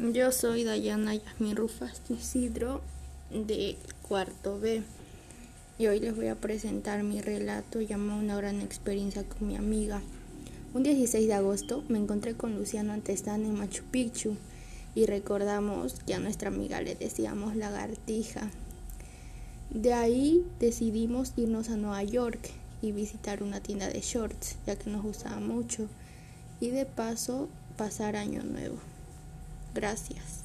Yo soy Dayana Yasmin Rufas Isidro de cuarto B y hoy les voy a presentar mi relato llamado Una gran experiencia con mi amiga. Un 16 de agosto me encontré con Luciano Antestan en Machu Picchu y recordamos que a nuestra amiga le decíamos lagartija. De ahí decidimos irnos a Nueva York y visitar una tienda de shorts, ya que nos gustaba mucho, y de paso pasar año nuevo. Gracias.